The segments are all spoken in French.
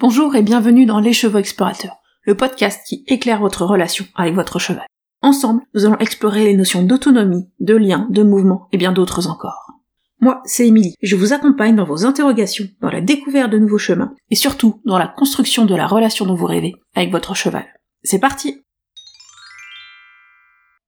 Bonjour et bienvenue dans Les Chevaux Explorateurs, le podcast qui éclaire votre relation avec votre cheval. Ensemble, nous allons explorer les notions d'autonomie, de lien, de mouvement et bien d'autres encore. Moi, c'est Émilie, je vous accompagne dans vos interrogations, dans la découverte de nouveaux chemins, et surtout dans la construction de la relation dont vous rêvez avec votre cheval. C'est parti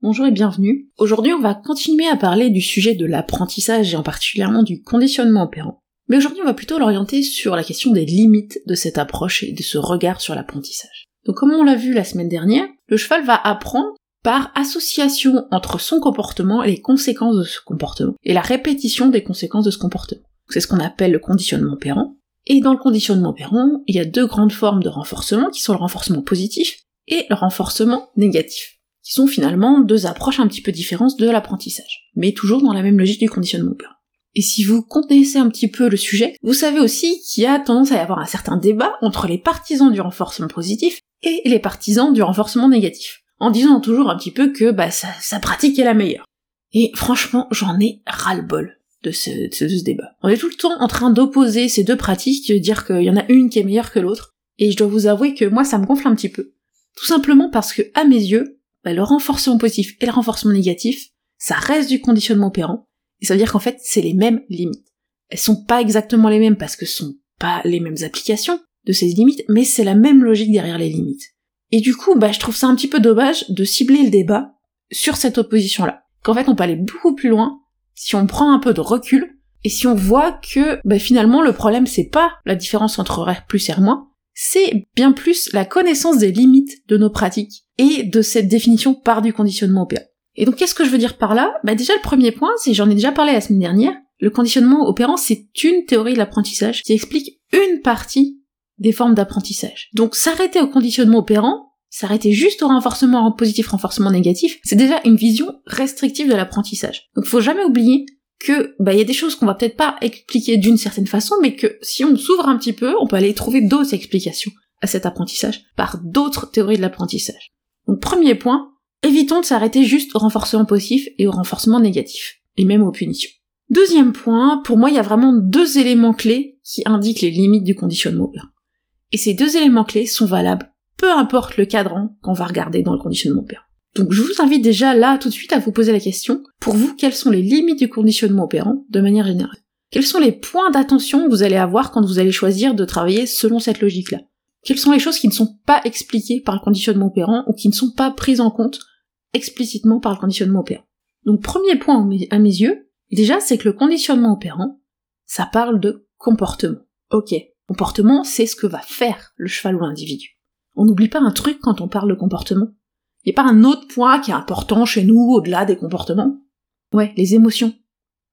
Bonjour et bienvenue. Aujourd'hui, on va continuer à parler du sujet de l'apprentissage et en particulièrement du conditionnement opérant. Mais aujourd'hui, on va plutôt l'orienter sur la question des limites de cette approche et de ce regard sur l'apprentissage. Donc comme on l'a vu la semaine dernière, le cheval va apprendre par association entre son comportement et les conséquences de ce comportement, et la répétition des conséquences de ce comportement. C'est ce qu'on appelle le conditionnement opérant. Et dans le conditionnement opérant, il y a deux grandes formes de renforcement qui sont le renforcement positif et le renforcement négatif qui sont finalement deux approches un petit peu différentes de l'apprentissage, mais toujours dans la même logique du conditionnement opérant. Et si vous connaissez un petit peu le sujet, vous savez aussi qu'il y a tendance à y avoir un certain débat entre les partisans du renforcement positif et les partisans du renforcement négatif, en disant toujours un petit peu que bah, sa, pratique est la meilleure. Et franchement, j'en ai ras-le-bol de ce, de ce, débat. On est tout le temps en train d'opposer ces deux pratiques, de dire qu'il y en a une qui est meilleure que l'autre, et je dois vous avouer que moi ça me gonfle un petit peu. Tout simplement parce que, à mes yeux, bah, le renforcement positif et le renforcement négatif, ça reste du conditionnement opérant, et ça veut dire qu'en fait, c'est les mêmes limites. Elles sont pas exactement les mêmes parce que ce sont pas les mêmes applications de ces limites, mais c'est la même logique derrière les limites. Et du coup, bah, je trouve ça un petit peu dommage de cibler le débat sur cette opposition-là. Qu'en fait, on peut aller beaucoup plus loin si on prend un peu de recul et si on voit que bah, finalement le problème c'est pas la différence entre R plus et R moins, c'est bien plus la connaissance des limites de nos pratiques et de cette définition par du conditionnement opérant. Et donc qu'est-ce que je veux dire par là? Bah déjà le premier point, c'est j'en ai déjà parlé la semaine dernière, le conditionnement opérant c'est une théorie de l'apprentissage qui explique une partie des formes d'apprentissage. Donc s'arrêter au conditionnement opérant, s'arrêter juste au renforcement positif, renforcement négatif, c'est déjà une vision restrictive de l'apprentissage. Donc faut jamais oublier que bah y a des choses qu'on va peut-être pas expliquer d'une certaine façon, mais que si on s'ouvre un petit peu, on peut aller trouver d'autres explications à cet apprentissage par d'autres théories de l'apprentissage. Donc premier point, évitons de s'arrêter juste au renforcement positif et au renforcement négatif, et même aux punitions. Deuxième point, pour moi il y a vraiment deux éléments clés qui indiquent les limites du conditionnement opérant. Et ces deux éléments clés sont valables, peu importe le cadran qu'on va regarder dans le conditionnement opérant. Donc je vous invite déjà là tout de suite à vous poser la question, pour vous, quelles sont les limites du conditionnement opérant de manière générale? Quels sont les points d'attention que vous allez avoir quand vous allez choisir de travailler selon cette logique-là? Quelles sont les choses qui ne sont pas expliquées par le conditionnement opérant ou qui ne sont pas prises en compte explicitement par le conditionnement opérant Donc premier point à mes yeux, déjà c'est que le conditionnement opérant, ça parle de comportement. Ok, comportement c'est ce que va faire le cheval ou l'individu. On n'oublie pas un truc quand on parle de comportement, il n'y a pas un autre point qui est important chez nous au-delà des comportements? Ouais, les émotions.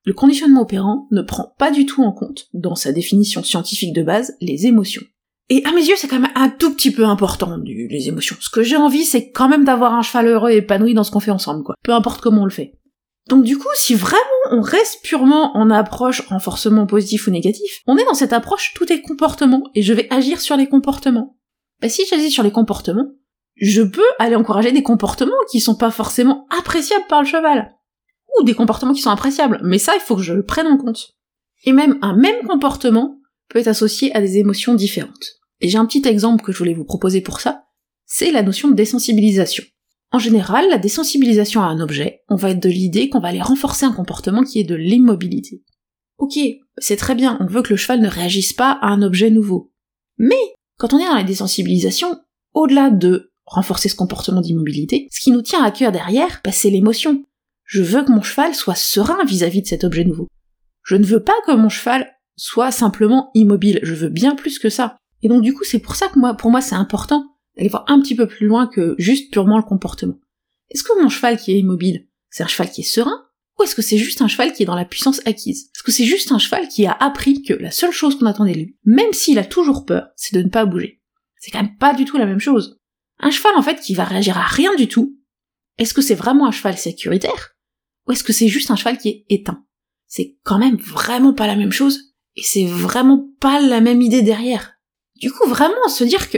Le conditionnement opérant ne prend pas du tout en compte, dans sa définition scientifique de base, les émotions. Et à mes yeux, c'est quand même un tout petit peu important, les émotions. Ce que j'ai envie, c'est quand même d'avoir un cheval heureux et épanoui dans ce qu'on fait ensemble, quoi. Peu importe comment on le fait. Donc du coup, si vraiment on reste purement en approche renforcement positif ou négatif, on est dans cette approche tout est comportement, et je vais agir sur les comportements. Bah si j'agis sur les comportements, je peux aller encourager des comportements qui sont pas forcément appréciables par le cheval. Ou des comportements qui sont appréciables, mais ça, il faut que je le prenne en compte. Et même un même comportement peut être associé à des émotions différentes. Et j'ai un petit exemple que je voulais vous proposer pour ça, c'est la notion de désensibilisation. En général, la désensibilisation à un objet, on va être de l'idée qu'on va aller renforcer un comportement qui est de l'immobilité. Ok, c'est très bien, on veut que le cheval ne réagisse pas à un objet nouveau. Mais, quand on est dans la désensibilisation, au-delà de renforcer ce comportement d'immobilité, ce qui nous tient à cœur derrière, bah, c'est l'émotion. Je veux que mon cheval soit serein vis-à-vis de cet objet nouveau. Je ne veux pas que mon cheval soit simplement immobile, je veux bien plus que ça. Et donc du coup, c'est pour ça que moi, pour moi, c'est important d'aller voir un petit peu plus loin que juste purement le comportement. Est-ce que mon cheval qui est immobile, c'est un cheval qui est serein ou est-ce que c'est juste un cheval qui est dans la puissance acquise? Est-ce que c'est juste un cheval qui a appris que la seule chose qu'on attendait de lui, même s'il a toujours peur, c'est de ne pas bouger? C'est quand même pas du tout la même chose. Un cheval en fait qui va réagir à rien du tout, est-ce que c'est vraiment un cheval sécuritaire Ou est-ce que c'est juste un cheval qui est éteint? C'est quand même vraiment pas la même chose, et c'est vraiment pas la même idée derrière. Du coup, vraiment se dire que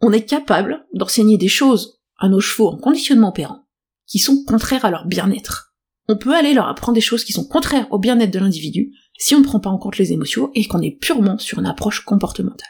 on est capable d'enseigner des choses à nos chevaux en conditionnement opérant qui sont contraires à leur bien-être. On peut aller leur apprendre des choses qui sont contraires au bien-être de l'individu si on ne prend pas en compte les émotions et qu'on est purement sur une approche comportementale.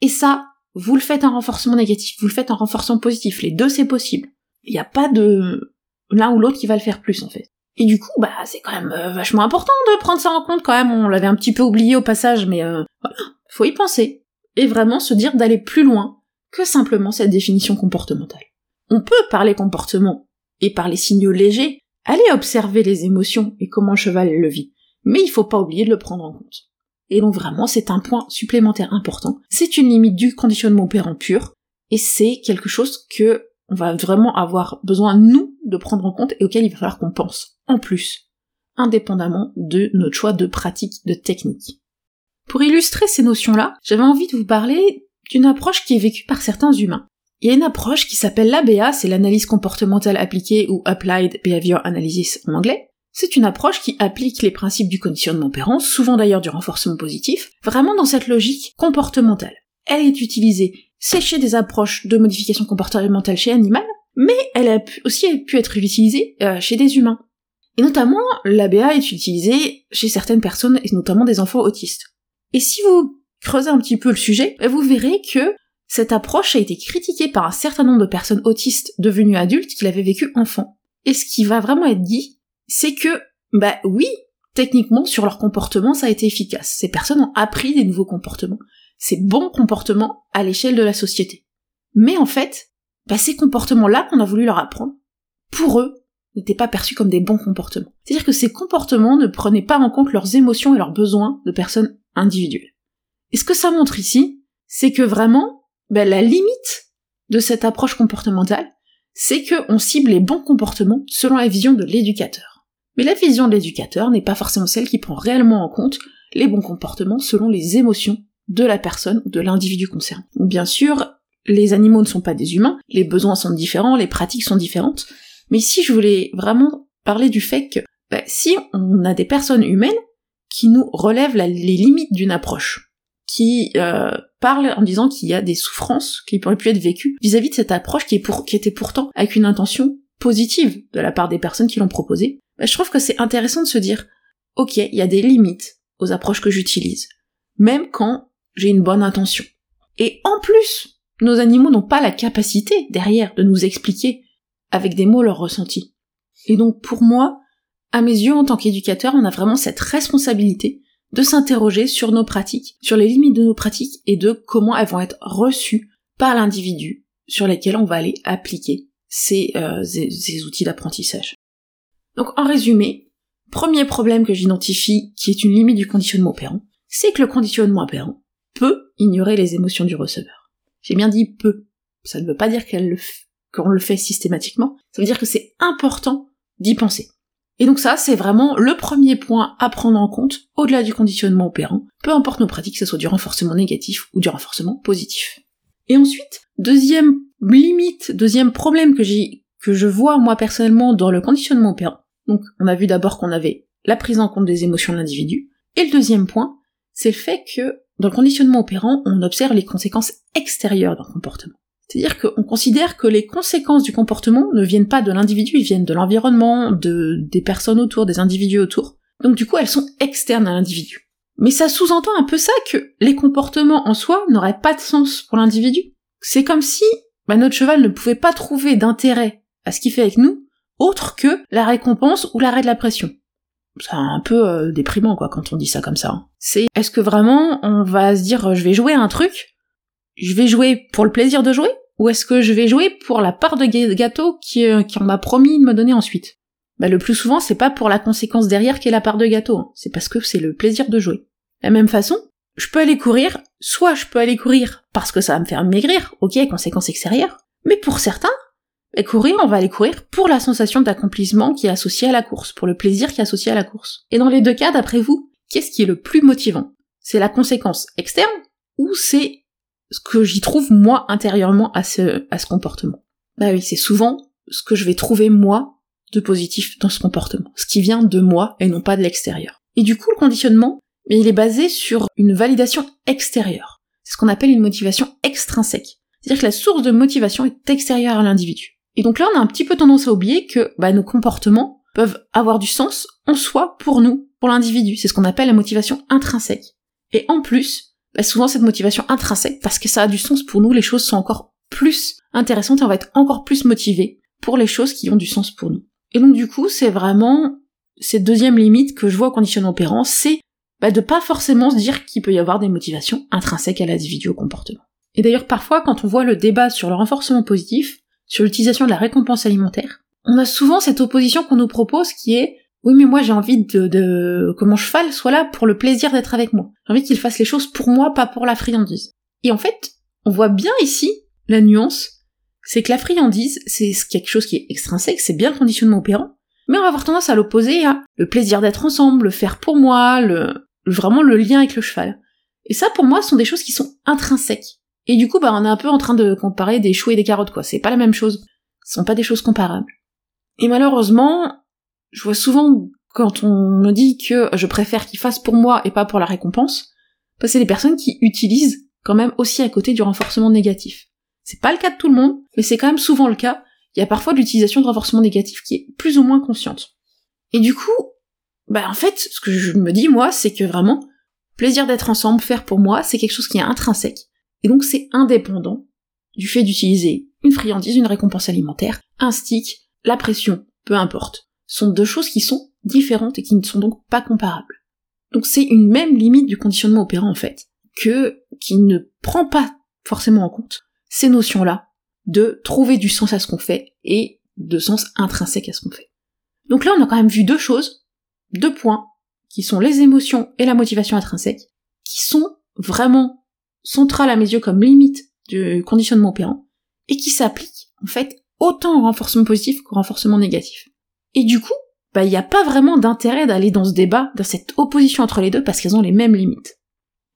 Et ça, vous le faites en renforcement négatif, vous le faites en renforcement positif, les deux c'est possible. Il n'y a pas de l'un ou l'autre qui va le faire plus en fait. Et du coup, bah c'est quand même euh, vachement important de prendre ça en compte quand même, on l'avait un petit peu oublié au passage, mais euh, voilà, faut y penser. Et vraiment se dire d'aller plus loin que simplement cette définition comportementale. On peut parler comportement et parler signaux légers, aller observer les émotions et comment le cheval le vit, mais il faut pas oublier de le prendre en compte. Et donc vraiment, c'est un point supplémentaire important. C'est une limite du conditionnement opérant pur, et c'est quelque chose que on va vraiment avoir besoin, nous, de prendre en compte et auquel il va falloir qu'on pense, en plus, indépendamment de notre choix de pratique, de technique. Pour illustrer ces notions-là, j'avais envie de vous parler d'une approche qui est vécue par certains humains. Il y a une approche qui s'appelle l'ABA, c'est l'analyse comportementale appliquée ou Applied Behavior Analysis en anglais, c'est une approche qui applique les principes du conditionnement opérant, souvent d'ailleurs du renforcement positif, vraiment dans cette logique comportementale. Elle est utilisée, c'est chez des approches de modification comportementale chez animal, mais elle a aussi pu être utilisée euh, chez des humains. Et notamment, l'ABA est utilisée chez certaines personnes, et notamment des enfants autistes. Et si vous creusez un petit peu le sujet, vous verrez que cette approche a été critiquée par un certain nombre de personnes autistes devenues adultes qui l'avaient vécu enfant. Et ce qui va vraiment être dit, c'est que, bah oui, techniquement, sur leur comportement, ça a été efficace. Ces personnes ont appris des nouveaux comportements, ces bons comportements à l'échelle de la société. Mais en fait, bah, ces comportements-là qu'on a voulu leur apprendre, pour eux, n'étaient pas perçus comme des bons comportements. C'est-à-dire que ces comportements ne prenaient pas en compte leurs émotions et leurs besoins de personnes individuelles. Et ce que ça montre ici, c'est que vraiment, bah, la limite de cette approche comportementale, c'est qu'on cible les bons comportements selon la vision de l'éducateur. Mais la vision de l'éducateur n'est pas forcément celle qui prend réellement en compte les bons comportements selon les émotions de la personne ou de l'individu concerné. Bien sûr, les animaux ne sont pas des humains, les besoins sont différents, les pratiques sont différentes, mais ici je voulais vraiment parler du fait que bah, si on a des personnes humaines qui nous relèvent les limites d'une approche, qui euh, parlent en disant qu'il y a des souffrances qui pourraient pu être vécues vis-à-vis de cette approche qui, est pour, qui était pourtant avec une intention positive de la part des personnes qui l'ont proposée, bah, je trouve que c'est intéressant de se dire, ok, il y a des limites aux approches que j'utilise, même quand j'ai une bonne intention. Et en plus, nos animaux n'ont pas la capacité derrière de nous expliquer avec des mots leurs ressentis. Et donc pour moi, à mes yeux, en tant qu'éducateur, on a vraiment cette responsabilité de s'interroger sur nos pratiques, sur les limites de nos pratiques et de comment elles vont être reçues par l'individu sur lesquels on va aller appliquer ces, euh, ces outils d'apprentissage. Donc en résumé, premier problème que j'identifie qui est une limite du conditionnement opérant, c'est que le conditionnement opérant peut ignorer les émotions du receveur. J'ai bien dit peut. Ça ne veut pas dire qu'elle le qu'on le fait systématiquement. Ça veut dire que c'est important d'y penser. Et donc ça, c'est vraiment le premier point à prendre en compte au-delà du conditionnement opérant, peu importe nos pratiques, que ce soit du renforcement négatif ou du renforcement positif. Et ensuite, deuxième limite, deuxième problème que j'ai, que je vois moi personnellement dans le conditionnement opérant, donc on a vu d'abord qu'on avait la prise en compte des émotions de l'individu. Et le deuxième point, c'est le fait que dans le conditionnement opérant, on observe les conséquences extérieures d'un comportement. C'est-à-dire qu'on considère que les conséquences du comportement ne viennent pas de l'individu, ils viennent de l'environnement, de, des personnes autour, des individus autour. Donc du coup, elles sont externes à l'individu. Mais ça sous-entend un peu ça que les comportements en soi n'auraient pas de sens pour l'individu. C'est comme si bah, notre cheval ne pouvait pas trouver d'intérêt à ce qu'il fait avec nous, autre que la récompense ou l'arrêt de la pression. C'est un peu euh, déprimant quoi quand on dit ça comme ça. Hein. C'est est-ce que vraiment on va se dire je vais jouer un truc, je vais jouer pour le plaisir de jouer, ou est-ce que je vais jouer pour la part de gâteau qui, euh, qui m'a promis de me donner ensuite? Bah, le plus souvent c'est pas pour la conséquence derrière qui est la part de gâteau, hein. c'est parce que c'est le plaisir de jouer. De la même façon, je peux aller courir, soit je peux aller courir parce que ça va me faire maigrir, ok, conséquence extérieure, mais pour certains, et courir, on va aller courir pour la sensation d'accomplissement qui est associée à la course, pour le plaisir qui est associé à la course. Et dans les deux cas, d'après vous, qu'est-ce qui est le plus motivant? C'est la conséquence externe ou c'est ce que j'y trouve moi intérieurement à ce, à ce comportement Bah oui, c'est souvent ce que je vais trouver moi de positif dans ce comportement, ce qui vient de moi et non pas de l'extérieur. Et du coup, le conditionnement, il est basé sur une validation extérieure. C'est ce qu'on appelle une motivation extrinsèque. C'est-à-dire que la source de motivation est extérieure à l'individu. Et donc là, on a un petit peu tendance à oublier que bah, nos comportements peuvent avoir du sens en soi pour nous, pour l'individu. C'est ce qu'on appelle la motivation intrinsèque. Et en plus, souvent cette motivation intrinsèque, parce que ça a du sens pour nous, les choses sont encore plus intéressantes et on va être encore plus motivé pour les choses qui ont du sens pour nous. Et donc du coup, c'est vraiment cette deuxième limite que je vois au conditionnement opérant, c'est bah, de pas forcément se dire qu'il peut y avoir des motivations intrinsèques à l'individu au comportement. Et d'ailleurs, parfois, quand on voit le débat sur le renforcement positif, sur l'utilisation de la récompense alimentaire, on a souvent cette opposition qu'on nous propose qui est oui mais moi j'ai envie de, de que mon cheval soit là pour le plaisir d'être avec moi. J'ai envie qu'il fasse les choses pour moi, pas pour la friandise. Et en fait, on voit bien ici la nuance, c'est que la friandise, c'est quelque chose qui est extrinsèque, c'est bien le conditionnement opérant, mais on va avoir tendance à l'opposer à le plaisir d'être ensemble, le faire pour moi, le vraiment le lien avec le cheval. Et ça pour moi sont des choses qui sont intrinsèques. Et du coup, bah, on est un peu en train de comparer des choux et des carottes, quoi. C'est pas la même chose. Ce sont pas des choses comparables. Et malheureusement, je vois souvent quand on me dit que je préfère qu'il fasse pour moi et pas pour la récompense, bah, c'est des personnes qui utilisent quand même aussi à côté du renforcement négatif. C'est pas le cas de tout le monde, mais c'est quand même souvent le cas. Il y a parfois de l'utilisation de renforcement négatif qui est plus ou moins consciente. Et du coup, bah en fait, ce que je me dis moi, c'est que vraiment, plaisir d'être ensemble, faire pour moi, c'est quelque chose qui est intrinsèque. Et donc c'est indépendant du fait d'utiliser une friandise, une récompense alimentaire, un stick, la pression, peu importe. Sont deux choses qui sont différentes et qui ne sont donc pas comparables. Donc c'est une même limite du conditionnement opérant en fait, que, qui ne prend pas forcément en compte ces notions-là de trouver du sens à ce qu'on fait et de sens intrinsèque à ce qu'on fait. Donc là on a quand même vu deux choses, deux points, qui sont les émotions et la motivation intrinsèque, qui sont vraiment centrale à mes yeux comme limite du conditionnement opérant, et qui s'applique, en fait, autant au renforcement positif qu'au renforcement négatif. Et du coup, bah, il n'y a pas vraiment d'intérêt d'aller dans ce débat, dans cette opposition entre les deux, parce qu'elles ont les mêmes limites.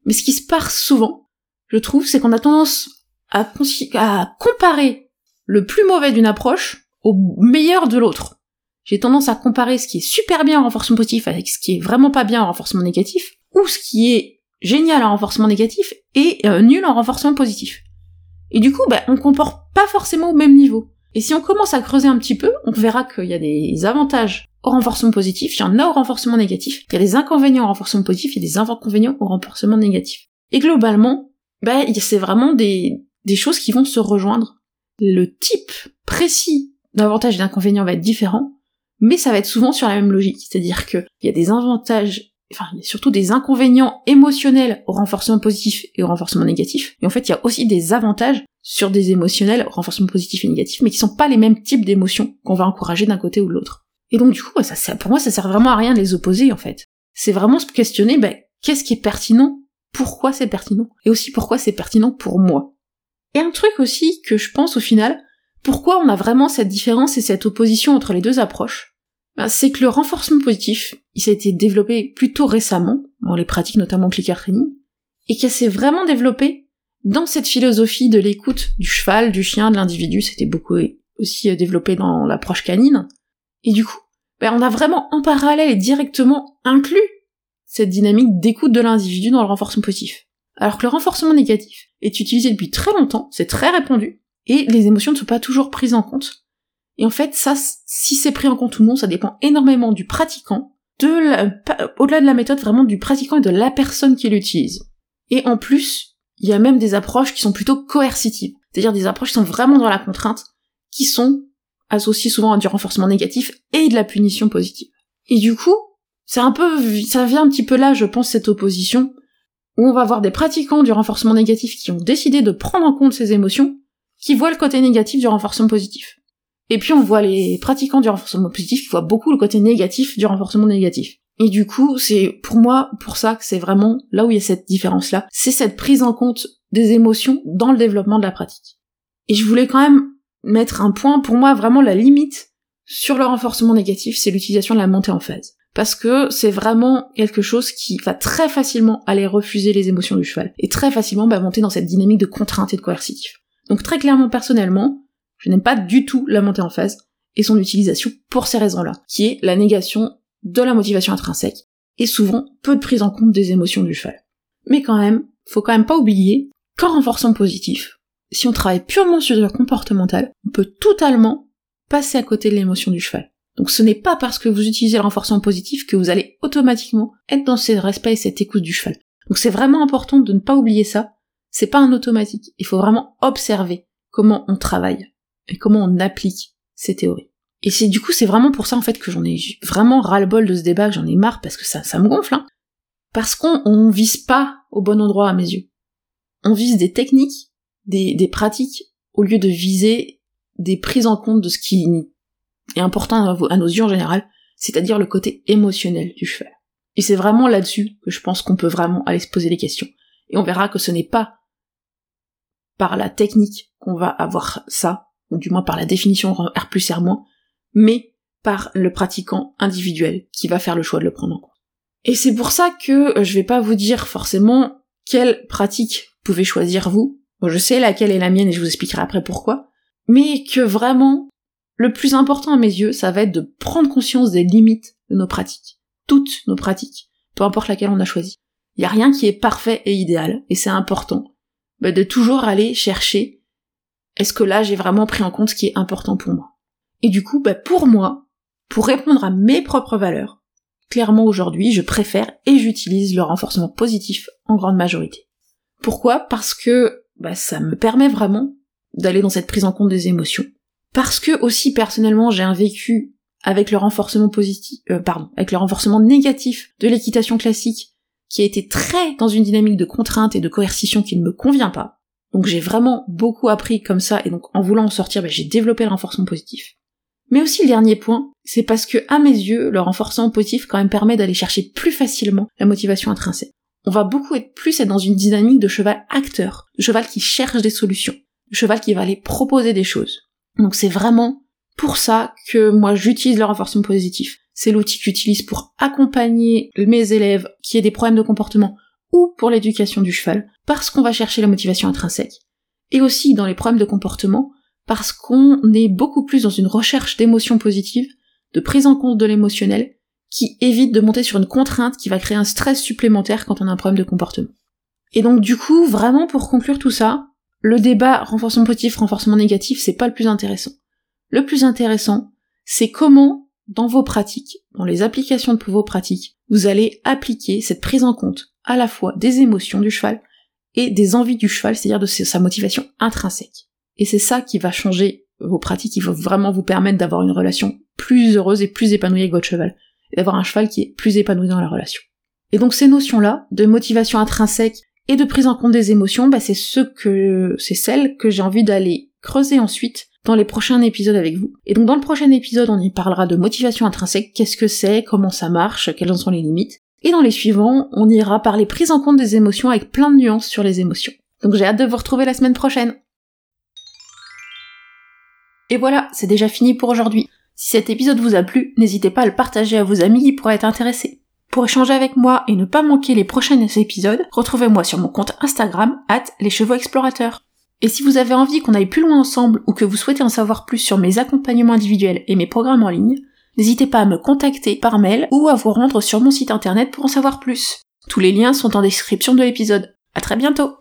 Mais ce qui se passe souvent, je trouve, c'est qu'on a tendance à, à comparer le plus mauvais d'une approche au meilleur de l'autre. J'ai tendance à comparer ce qui est super bien en renforcement positif avec ce qui est vraiment pas bien en renforcement négatif, ou ce qui est génial en renforcement négatif et euh, nul en renforcement positif. Et du coup, bah, on comporte pas forcément au même niveau. Et si on commence à creuser un petit peu, on verra qu'il y a des avantages au renforcement positif, il y en a au renforcement négatif, il y a des inconvénients au renforcement positif, il y a des inconvénients au renforcement négatif. Et globalement, bah, c'est vraiment des, des choses qui vont se rejoindre. Le type précis d'avantages et d'inconvénients va être différent, mais ça va être souvent sur la même logique. C'est-à-dire qu'il y a des avantages enfin, il y a surtout des inconvénients émotionnels au renforcement positif et au renforcement négatif. Et en fait, il y a aussi des avantages sur des émotionnels au renforcement positif et négatif, mais qui sont pas les mêmes types d'émotions qu'on va encourager d'un côté ou de l'autre. Et donc, du coup, ça, pour moi, ça sert vraiment à rien de les opposer, en fait. C'est vraiment se questionner, ben, qu'est-ce qui est pertinent? Pourquoi c'est pertinent? Et aussi pourquoi c'est pertinent pour moi? Et un truc aussi que je pense au final, pourquoi on a vraiment cette différence et cette opposition entre les deux approches, c'est que le renforcement positif, il s'est été développé plutôt récemment, dans les pratiques notamment clicker training, et qu'il s'est vraiment développé dans cette philosophie de l'écoute du cheval, du chien, de l'individu, c'était beaucoup aussi euh, développé dans l'approche canine. Et du coup, ben, on a vraiment en parallèle et directement inclus cette dynamique d'écoute de l'individu dans le renforcement positif. Alors que le renforcement négatif est utilisé depuis très longtemps, c'est très répandu, et les émotions ne sont pas toujours prises en compte. Et en fait, ça, si c'est pris en compte ou non, ça dépend énormément du pratiquant, de au-delà de la méthode, vraiment du pratiquant et de la personne qui l'utilise. Et en plus, il y a même des approches qui sont plutôt coercitives, c'est-à-dire des approches qui sont vraiment dans la contrainte, qui sont associées souvent à du renforcement négatif et de la punition positive. Et du coup, c'est un peu, ça vient un petit peu là, je pense, cette opposition, où on va avoir des pratiquants du renforcement négatif qui ont décidé de prendre en compte ces émotions, qui voient le côté négatif du renforcement positif. Et puis on voit les pratiquants du renforcement positif voient beaucoup le côté négatif du renforcement négatif. Et du coup, c'est pour moi pour ça que c'est vraiment là où il y a cette différence-là, c'est cette prise en compte des émotions dans le développement de la pratique. Et je voulais quand même mettre un point, pour moi vraiment la limite sur le renforcement négatif, c'est l'utilisation de la montée en phase. Parce que c'est vraiment quelque chose qui va très facilement aller refuser les émotions du cheval, et très facilement bah, monter dans cette dynamique de contrainte et de coercitif. Donc très clairement, personnellement, je n'aime pas du tout la montée en phase et son utilisation pour ces raisons-là, qui est la négation de la motivation intrinsèque et souvent peu de prise en compte des émotions du cheval. Mais quand même, faut quand même pas oublier qu'en renforçant positif, si on travaille purement sur le comportemental, on peut totalement passer à côté de l'émotion du cheval. Donc ce n'est pas parce que vous utilisez le renforcement positif que vous allez automatiquement être dans ce respect et cette écoute du cheval. Donc c'est vraiment important de ne pas oublier ça. C'est pas un automatique. Il faut vraiment observer comment on travaille et comment on applique ces théories. Et c'est du coup, c'est vraiment pour ça en fait que j'en ai vraiment ras-le-bol de ce débat, que j'en ai marre parce que ça, ça me gonfle, hein. Parce qu'on on vise pas au bon endroit à mes yeux. On vise des techniques, des, des pratiques, au lieu de viser des prises en compte de ce qui est important à, nos yeux en général, c'est-à-dire le côté émotionnel du cheval. Et c'est vraiment là-dessus que je pense qu'on peut vraiment aller se poser les questions. Et on verra que ce n'est pas par la technique qu'on va avoir ça, ou du moins par la définition R plus R mais par le pratiquant individuel qui va faire le choix de le prendre en compte. Et c'est pour ça que je vais pas vous dire forcément quelle pratique pouvez choisir vous. je sais laquelle est la mienne et je vous expliquerai après pourquoi. Mais que vraiment, le plus important à mes yeux, ça va être de prendre conscience des limites de nos pratiques. Toutes nos pratiques. Peu importe laquelle on a choisi. Il y a rien qui est parfait et idéal. Et c'est important bah, de toujours aller chercher est-ce que là j'ai vraiment pris en compte ce qui est important pour moi? Et du coup, bah, pour moi, pour répondre à mes propres valeurs, clairement aujourd'hui, je préfère et j'utilise le renforcement positif en grande majorité. Pourquoi? Parce que bah, ça me permet vraiment d'aller dans cette prise en compte des émotions. Parce que aussi personnellement, j'ai un vécu avec le renforcement positif, euh, pardon, avec le renforcement négatif de l'équitation classique, qui a été très dans une dynamique de contrainte et de coercition qui ne me convient pas. Donc j'ai vraiment beaucoup appris comme ça, et donc en voulant en sortir, bah, j'ai développé le renforcement positif. Mais aussi le dernier point, c'est parce que à mes yeux, le renforcement positif quand même permet d'aller chercher plus facilement la motivation intrinsèque. On va beaucoup être plus être dans une dynamique de cheval acteur, de cheval qui cherche des solutions, de cheval qui va aller proposer des choses. Donc c'est vraiment pour ça que moi j'utilise le renforcement positif. C'est l'outil que j'utilise pour accompagner mes élèves qui aient des problèmes de comportement ou pour l'éducation du cheval, parce qu'on va chercher la motivation intrinsèque. Et aussi dans les problèmes de comportement, parce qu'on est beaucoup plus dans une recherche d'émotions positives, de prise en compte de l'émotionnel, qui évite de monter sur une contrainte qui va créer un stress supplémentaire quand on a un problème de comportement. Et donc du coup, vraiment pour conclure tout ça, le débat renforcement positif, renforcement négatif, c'est pas le plus intéressant. Le plus intéressant, c'est comment, dans vos pratiques, dans les applications de vos pratiques, vous allez appliquer cette prise en compte à la fois des émotions du cheval et des envies du cheval, c'est-à-dire de sa motivation intrinsèque. Et c'est ça qui va changer vos pratiques, qui va vraiment vous permettre d'avoir une relation plus heureuse et plus épanouie avec votre cheval. D'avoir un cheval qui est plus épanoui dans la relation. Et donc ces notions-là, de motivation intrinsèque et de prise en compte des émotions, bah c'est ce que, c'est celles que j'ai envie d'aller creuser ensuite dans les prochains épisodes avec vous. Et donc dans le prochain épisode, on y parlera de motivation intrinsèque, qu'est-ce que c'est, comment ça marche, quelles en sont les limites? Et dans les suivants, on ira parler prise en compte des émotions avec plein de nuances sur les émotions. Donc j'ai hâte de vous retrouver la semaine prochaine. Et voilà, c'est déjà fini pour aujourd'hui. Si cet épisode vous a plu, n'hésitez pas à le partager à vos amis qui pourraient être intéressés. Pour échanger avec moi et ne pas manquer les prochains épisodes, retrouvez-moi sur mon compte Instagram, at les chevaux explorateurs. Et si vous avez envie qu'on aille plus loin ensemble ou que vous souhaitez en savoir plus sur mes accompagnements individuels et mes programmes en ligne, n'hésitez pas à me contacter par mail ou à vous rendre sur mon site internet pour en savoir plus. Tous les liens sont en description de l'épisode. À très bientôt!